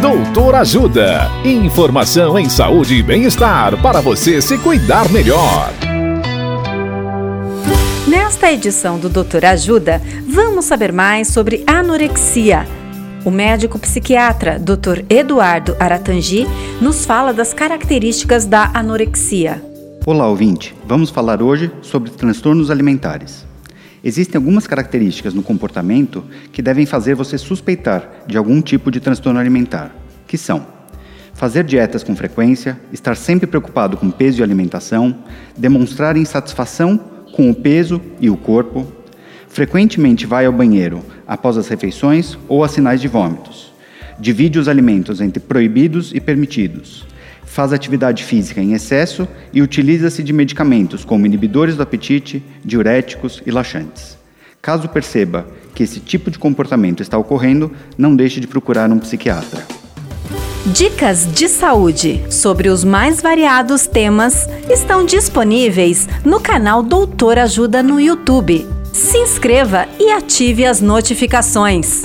Doutor Ajuda. Informação em saúde e bem-estar para você se cuidar melhor. Nesta edição do Doutor Ajuda, vamos saber mais sobre anorexia. O médico psiquiatra Dr. Eduardo Aratangi nos fala das características da anorexia. Olá, ouvinte. Vamos falar hoje sobre transtornos alimentares. Existem algumas características no comportamento que devem fazer você suspeitar de algum tipo de transtorno alimentar, que são fazer dietas com frequência, estar sempre preocupado com peso e alimentação, demonstrar insatisfação com o peso e o corpo, frequentemente vai ao banheiro após as refeições ou a sinais de vômitos, divide os alimentos entre proibidos e permitidos, faz atividade física em excesso e utiliza-se de medicamentos como inibidores do apetite, diuréticos e laxantes. Caso perceba que esse tipo de comportamento está ocorrendo, não deixe de procurar um psiquiatra. Dicas de saúde sobre os mais variados temas estão disponíveis no canal Doutor Ajuda no YouTube. Se inscreva e ative as notificações.